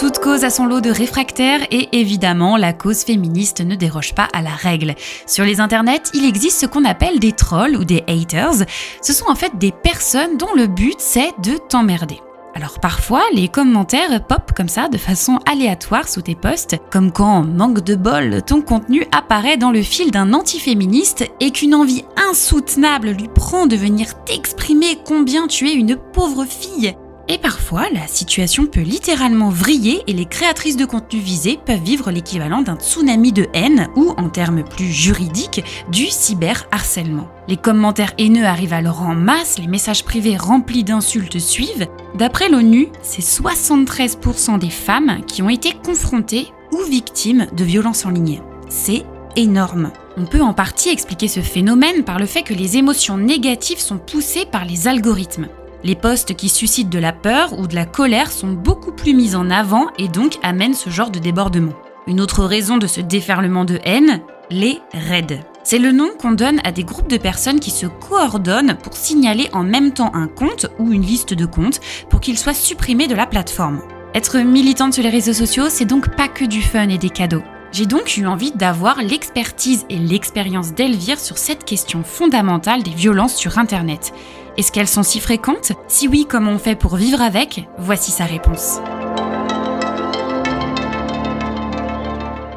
Toute cause a son lot de réfractaires et évidemment, la cause féministe ne déroge pas à la règle. Sur les internets, il existe ce qu'on appelle des trolls ou des haters. Ce sont en fait des personnes dont le but c'est de t'emmerder. Alors parfois, les commentaires pop comme ça de façon aléatoire sous tes posts, comme quand, manque de bol, ton contenu apparaît dans le fil d'un antiféministe et qu'une envie insoutenable lui prend de venir t'exprimer combien tu es une pauvre fille. Et parfois, la situation peut littéralement vriller et les créatrices de contenu visées peuvent vivre l'équivalent d'un tsunami de haine ou, en termes plus juridiques, du cyberharcèlement. Les commentaires haineux arrivent alors en masse, les messages privés remplis d'insultes suivent. D'après l'ONU, c'est 73% des femmes qui ont été confrontées ou victimes de violences en ligne. C'est énorme. On peut en partie expliquer ce phénomène par le fait que les émotions négatives sont poussées par les algorithmes. Les posts qui suscitent de la peur ou de la colère sont beaucoup plus mis en avant et donc amènent ce genre de débordement. Une autre raison de ce déferlement de haine, les raids. C'est le nom qu'on donne à des groupes de personnes qui se coordonnent pour signaler en même temps un compte ou une liste de comptes pour qu'il soit supprimé de la plateforme. Être militante sur les réseaux sociaux, c'est donc pas que du fun et des cadeaux. J'ai donc eu envie d'avoir l'expertise et l'expérience d'Elvire sur cette question fondamentale des violences sur Internet. Est-ce qu'elles sont si fréquentes? Si oui, comment on fait pour vivre avec? Voici sa réponse.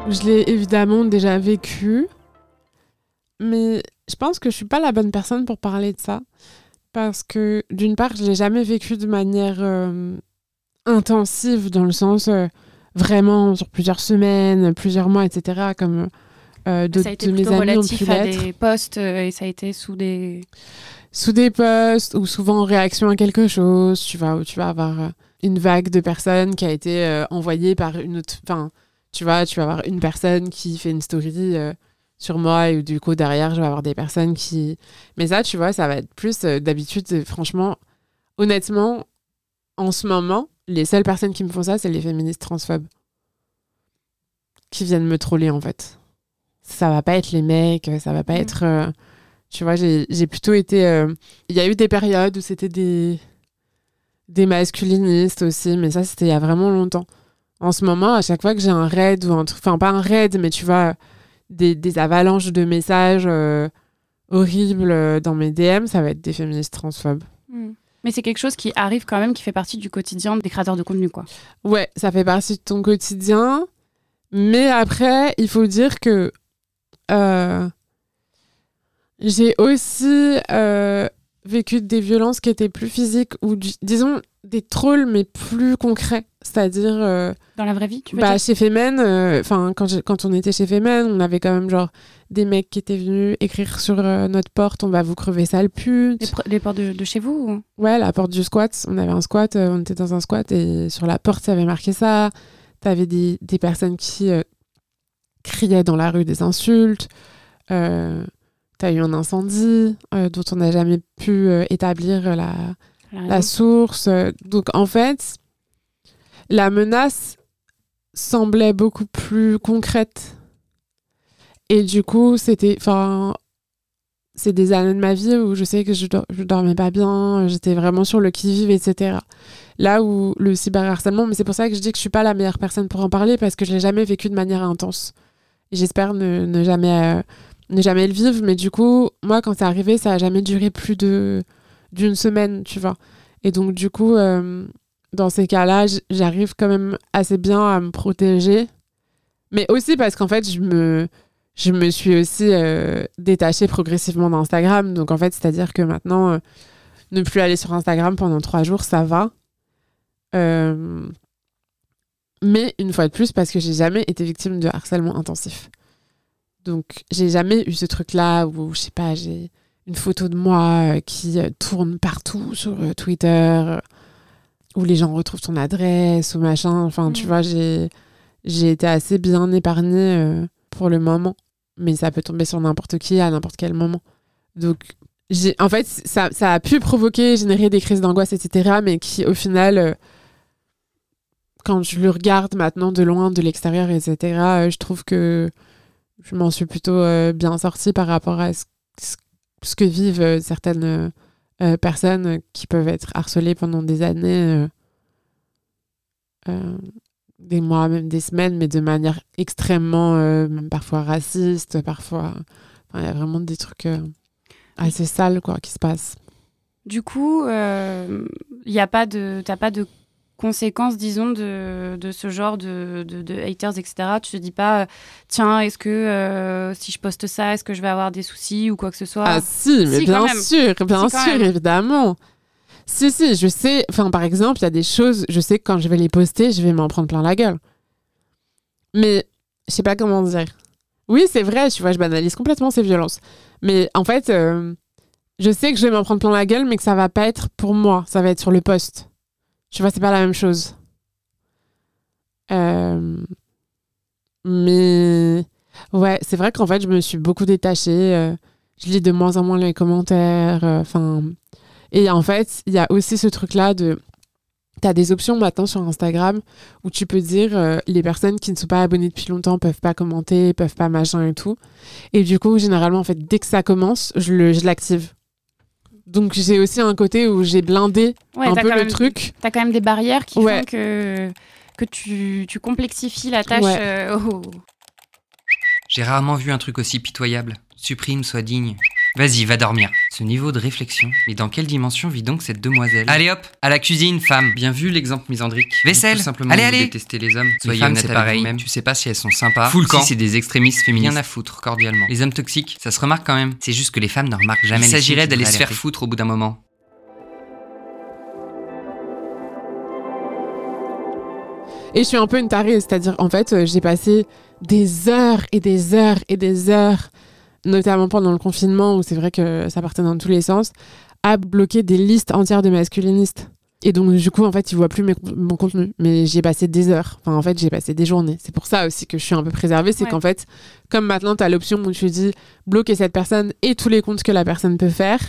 Je l'ai évidemment déjà vécu, mais je pense que je suis pas la bonne personne pour parler de ça. Parce que d'une part, je l'ai jamais vécu de manière euh, intensive, dans le sens euh, vraiment sur plusieurs semaines, plusieurs mois, etc. Comme euh, de, de mes amis pu l'être. des postes et ça a été sous des sous des posts ou souvent en réaction à quelque chose, tu vois, où tu vas avoir euh, une vague de personnes qui a été euh, envoyée par une autre. Enfin, tu vois, tu vas avoir une personne qui fait une story euh, sur moi et du coup derrière, je vais avoir des personnes qui. Mais ça, tu vois, ça va être plus d'habitude, franchement, honnêtement, en ce moment, les seules personnes qui me font ça, c'est les féministes transphobes qui viennent me troller en fait. Ça va pas être les mecs, ça va pas mmh. être tu vois, j'ai plutôt été. Euh, il y a eu des périodes où c'était des, des masculinistes aussi, mais ça, c'était il y a vraiment longtemps. En ce moment, à chaque fois que j'ai un raid ou un truc, enfin, pas un raid, mais tu vois, des, des avalanches de messages euh, horribles euh, dans mes DM, ça va être des féministes transphobes. Hmm. Mais c'est quelque chose qui arrive quand même, qui fait partie du quotidien des créateurs de contenu, quoi. Ouais, ça fait partie de ton quotidien. Mais après, il faut dire que j'ai aussi euh, vécu des violences qui étaient plus physiques ou disons des trolls mais plus concrets, c'est-à-dire euh, dans la vraie vie. Tu veux bah, chez Femen, euh, quand, quand on était chez Femen, on avait quand même genre des mecs qui étaient venus écrire sur notre porte, on va vous crever sale pute. Les, portes de, chez vous Ouais, la porte du squat. On avait un squat, on était dans un squat et sur la porte ça avait marqué ça. T'avais des, des personnes qui criaient dans la rue des insultes. Euh, tu as eu un incendie euh, dont on n'a jamais pu euh, établir la, la, source. Donc en fait, la menace semblait beaucoup plus concrète. Et du coup, c'était. Enfin, c'est des années de ma vie où je sais que je, je dormais pas bien, j'étais vraiment sur le qui-vive, etc. Là où le cyberharcèlement, mais c'est pour ça que je dis que je suis pas la meilleure personne pour en parler parce que je l'ai jamais vécu de manière intense. J'espère ne, jamais euh, ne jamais le vivre. Mais du coup, moi, quand c'est arrivé, ça a jamais duré plus de d'une semaine, tu vois. Et donc, du coup, euh, dans ces cas-là, j'arrive quand même assez bien à me protéger. Mais aussi parce qu'en fait, je me, je me suis aussi euh, détachée progressivement d'Instagram. Donc, en fait, c'est-à-dire que maintenant, ne plus aller sur Instagram pendant trois jours, ça va. Mais une fois de plus, parce que j'ai jamais été victime de harcèlement intensif. Donc, j'ai jamais eu ce truc-là où, je sais pas, j'ai une photo de moi euh, qui euh, tourne partout sur euh, Twitter, où les gens retrouvent ton adresse ou machin. Enfin, tu mm. vois, j'ai, j'ai été assez bien épargnée pour le moment. Mais ça peut tomber sur n'importe qui à n'importe quel moment. Donc, j'ai, en fait, ça, ça, a pu provoquer, générer des crises d'angoisse, etc. Mais qui, au final, quand je le regarde maintenant de loin, de l'extérieur, etc., je trouve que je m'en suis plutôt euh, bien sortie par rapport à ce, que vivent euh, certaines euh, personnes qui peuvent être harcelées pendant des années, des mois, même des semaines, mais de manière extrêmement, parfois raciste, parfois. Il y a vraiment des trucs assez sales quoi, qui se passent. Du coup, il n'y a pas de, t'as pas de conséquences, disons, de, de ce genre de, de, haters, etc. Tu te dis pas, tiens, est-ce que si je poste ça, est-ce que je vais avoir des soucis ou quoi que ce soit? Ah si, mais bien sûr, bien sûr, évidemment. Si, si, je sais. Enfin, par exemple, il y a des choses, je sais que quand je vais les poster, je vais m'en prendre plein la gueule. Mais je sais pas comment dire. Oui, c'est vrai, tu vois, je banalise complètement ces violences. Mais en fait, euh, je sais que je vais m'en prendre plein la gueule, mais que ça va pas être pour moi. Ça va être sur le poste. Tu vois, c'est pas la même chose. Euh, mais ouais, c'est vrai qu'en fait, je me suis beaucoup détachée. Euh, je lis de moins en moins les commentaires. Enfin. Et en fait, il y a aussi ce truc-là de. Tu as des options maintenant sur Instagram où tu peux dire euh, les personnes qui ne sont pas abonnées depuis longtemps peuvent pas commenter, peuvent pas machin et tout. Et du coup, généralement, en fait, dès que ça commence, je l'active. Donc j'ai aussi un côté où j'ai blindé un peu le truc. Tu as quand même des barrières qui font que, que tu, tu complexifies la tâche. Euh, j'ai rarement vu un truc aussi pitoyable. Supprime, sois digne. Vas-y, va dormir. Ce niveau de réflexion, mais dans quelle dimension vit donc cette demoiselle? Allez hop, à la cuisine, femme. Bien vu l'exemple misandrique. Vaisselle. Tout simplement allez, allez. détester les hommes. Soyez les femmes, c'est pareil. Même. Tu sais pas si elles sont sympas. Full si c'est des extrémistes féministes. Rien à foutre, cordialement. Les hommes toxiques, ça se remarque quand même. C'est juste que les femmes ne remarquent jamais. Il s'agirait d'aller se faire foutre au bout d'un moment. Et je suis un peu une tarée, c'est-à-dire en fait, euh, j'ai passé des heures et des heures et des heures notamment pendant le confinement où c'est vrai que ça partait dans tous les sens, à bloquer des listes entières de masculinistes. Et donc, du coup, en fait, ils voient plus mon contenu. Mais j'ai passé des heures. Enfin, en fait, j'ai passé des journées. C'est pour ça aussi que je suis un peu préservée. C'est qu'en fait, comme maintenant, tu as l'option où tu dis bloquer cette personne et tous les comptes que la personne peut faire,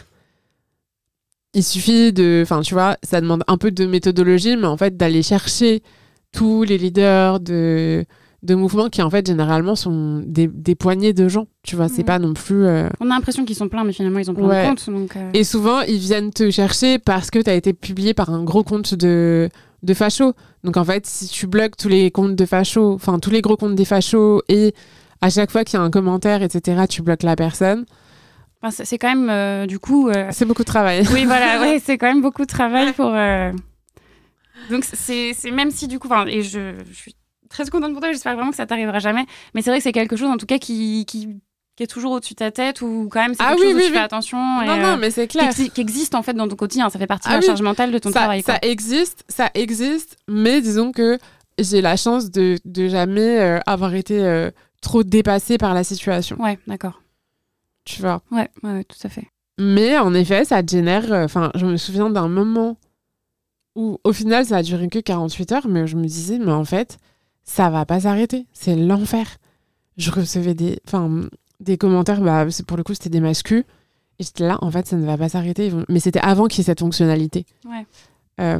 il suffit de. Enfin, tu vois, ça demande un peu de méthodologie, mais en fait, d'aller chercher tous les leaders de de mouvements qui en fait généralement sont des, des poignées de gens tu vois. C'est mm. pas non plus euh, on a l'impression qu'ils sont pleins mais finalement ils ont plein de comptes donc, euh. et souvent ils viennent te chercher parce que tu as été publié par un gros compte de de fachos. Donc en fait si tu bloques tous les comptes de fachos enfin tous les gros comptes des fachos et à chaque fois qu'il y a un commentaire etc tu bloques la personne. C'est quand même euh, du coup c'est beaucoup de travail. Oui voilà ouais, c'est quand même beaucoup de travail pour donc c'est même si du coup et je, je suis très contente pour toi. J'espère vraiment que ça t'arrivera jamais. Mais c'est vrai que c'est quelque chose, en tout cas, qui, qui, est toujours au-dessus de ta tête ou quand même c'est ah quelque chose où tu fais attention. Non, non, euh, mais c'est clair. Qui, existe en fait dans ton quotidien. Ça fait partie de ah la charge mentale de ton travail. Ça existe, ça existe. Mais disons que j'ai la chance de, de jamais euh, avoir été euh, trop dépassée par la situation. Ouais, d'accord. Tu vois? Ouais, ouais, tout à fait. Mais en effet, ça génère. Enfin, je me souviens d'un moment où, au final, ça a duré que 48 heures, mais je me disais, mais en fait, ça va pas s'arrêter. C'est l'enfer. Je recevais des, enfin, des commentaires, bah, pour le coup, c'était des mascus. Et j'étais là, en fait, ça ne va pas s'arrêter. Mais c'était avant qu'il y ait cette fonctionnalité. Ouais. Euh,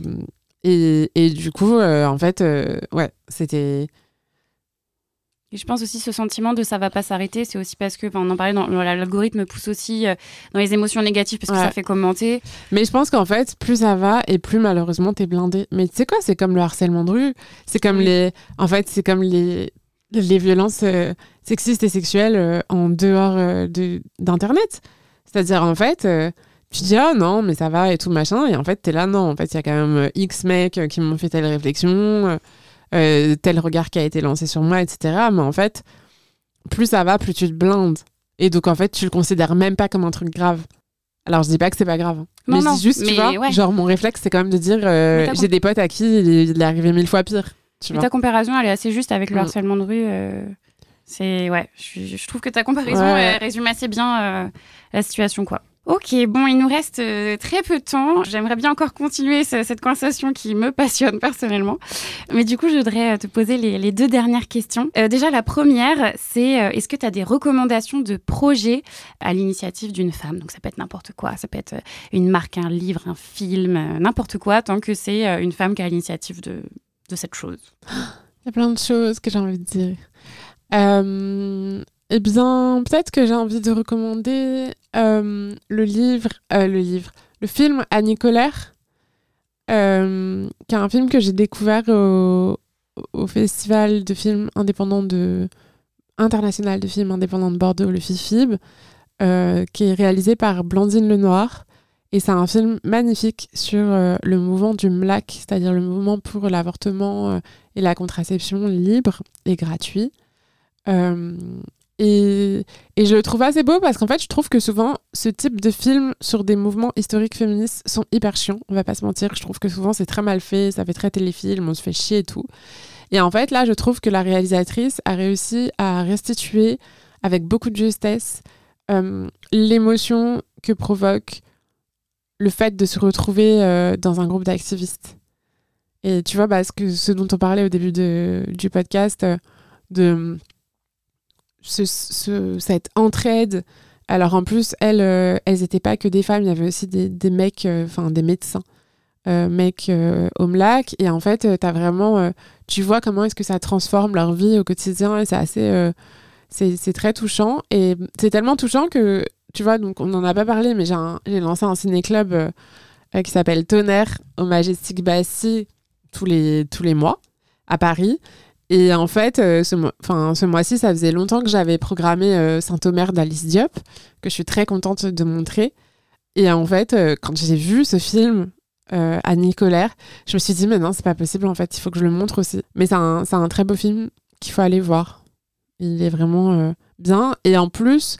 et, et, du coup, euh, en fait, euh, ouais, c'était je pense aussi ce sentiment de ça va pas s'arrêter, c'est aussi parce que, on en parlait, dans, l'algorithme pousse aussi euh, dans les émotions négatives parce que ça fait commenter. Mais je pense qu'en fait, plus ça va et plus malheureusement t'es blindé. Mais tu sais quoi, c'est comme le harcèlement de rue, c'est comme les, en fait, c'est comme les, les violences euh, sexistes et sexuelles euh, en dehors d'internet. C'est-à-dire en fait. tu dis ah non mais ça va et tout machin et en fait t'es là non en fait il y a quand même X mecs qui m'ont fait telle réflexion euh, tel regard qui a été lancé sur moi, etc. Mais en fait, plus ça va, plus tu te blindes. Et donc, en fait, tu le considères même pas comme un truc grave. Alors, je dis pas que c'est pas grave. Hein. mais je dis juste, tu vois, genre, mon réflexe, c'est quand même de dire euh, j'ai des potes à qui il, est arrivé mille fois pire. Tu ta comparaison, elle est assez juste avec le mm. harcèlement de rue. Euh, c'est, ouais, je, trouve que ta comparaison résume assez bien la situation, quoi. Ok, bon, il nous reste euh, très peu de temps. J'aimerais bien encore continuer cette conversation qui me passionne personnellement. Mais du coup, je voudrais euh, te poser les, deux dernières questions. Euh, déjà, la première, c'est est-ce que tu as des recommandations de projets à l'initiative d'une femme? Donc, ça peut être n'importe quoi. Ça peut être une marque, un livre, un film, n'importe quoi, tant que c'est une femme qui a l'initiative de, de cette chose. Il y a plein de choses que j'ai envie de dire. Eh bien, peut-être que j'ai envie de recommander euh, le livre, euh, le livre, le film Annie Colère, euh, qui est un film que j'ai découvert au, festival de films indépendants de international de films indépendants de Bordeaux, le FIFIB, qui est réalisé par Blandine Lenoir Et c'est un film magnifique sur le mouvement du MLAC, c'est-à-dire le mouvement pour l'avortement et la contraception libre et gratuit. Et, et, je le trouve assez beau parce qu'en fait, je trouve que souvent, ce type de films sur des mouvements historiques féministes sont hyper chiants. On va pas se mentir. Je trouve que souvent, c'est très mal fait. Ça fait très téléfilm. On se fait chier et tout. Et en fait, là, je trouve que la réalisatrice a réussi à restituer avec beaucoup de justesse euh, l'émotion que provoque le fait de se retrouver euh, dans un groupe d'activistes. Et tu vois, parce que ce dont on parlait au début de, du podcast, euh, de ce, cette entraide. Alors en plus, elles, euh, elles n'étaient pas que des femmes, il y avait aussi des, des mecs, euh, enfin des médecins, euh, mecs MLAC. Et en fait, as vraiment, tu vois comment est-ce que ça transforme leur vie au quotidien et c'est assez, c'est très touchant. Et c'est tellement touchant que, tu vois, donc on n'en a pas parlé, mais j'ai lancé un ciné-club qui s'appelle Tonnerre au Majestic Bassy tous les, tous les mois à Paris. Et en fait, euh, ce, ce mois-ci, ça faisait longtemps que j'avais programmé euh, Saint-Omer d'Alice Diop, que je suis très contente de montrer. Et en fait, euh, quand j'ai vu ce film à Nicolaire, je me suis dit, mais non, c'est pas possible, en fait, il faut que je le montre aussi. Mais c'est un, un, très beau film qu'il faut aller voir. Il est vraiment bien. Et en plus,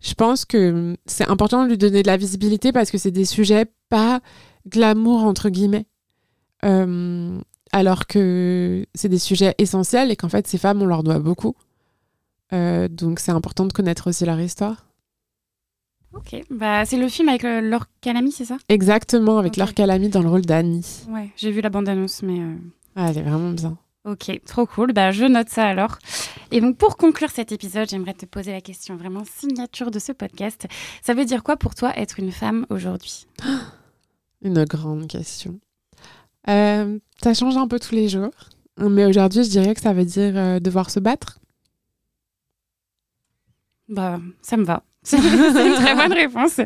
je pense que c'est important de lui donner de la visibilité parce que c'est des sujets pas glamour, entre guillemets alors que c'est des sujets essentiels et qu'en fait, ces femmes, on leur doit beaucoup. Euh, donc, c'est important de connaître aussi leur histoire. Ok, bah, c'est le film avec euh, Laure Calamy, c'est ça? Exactement, avec okay. Laure Calamy dans le rôle d'Annie. Ouais, j'ai vu la bande-annonce, mais. Euh, ah, elle est vraiment bien. Ok, trop cool. Bah, je note ça alors. Et donc, pour conclure cet épisode, j'aimerais te poser la question vraiment signature de ce podcast. Ça veut dire quoi pour toi être une femme aujourd'hui? Une grande question. Euh, ça change un peu tous les jours. Mais aujourd'hui, je dirais que ça veut dire euh, devoir se battre. Bah, ça me va. C'est une très bonne réponse.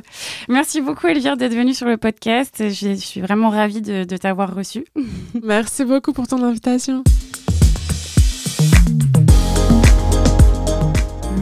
Merci beaucoup, Elvire, d'être venue sur le podcast. Je, suis vraiment ravie de, de t'avoir reçue. Merci beaucoup pour ton invitation.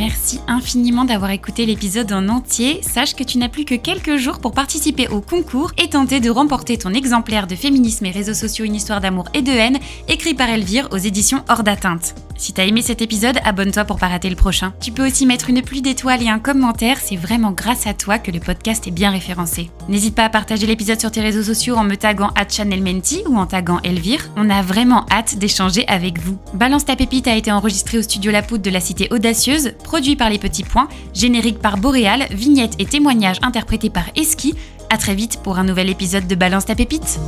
Merci infiniment d'avoir écouté l'épisode en entier. Sache que tu n'as plus que quelques jours pour participer au concours et tenter de remporter ton exemplaire de Féminisme et réseaux sociaux, une histoire d'amour et de haine, écrit par Elvire aux éditions Hors d'atteinte. Si t'as aimé cet épisode, abonne-toi pour pas rater le prochain. Tu peux aussi mettre une pluie d'étoiles et un commentaire, c'est vraiment grâce à toi que le podcast est bien référencé. N'hésite pas à partager l'épisode sur tes réseaux sociaux en me taguant à Menti ou en taguant Elvire. On a vraiment hâte d'échanger avec vous. Balance ta pépite a été enregistré au studio La Poudre de la Cité Audacieuse produit par Les Petits Points, générique par Boréal, vignettes et témoignages interprétés par Eski. À très vite pour un nouvel épisode de Balance ta pépite.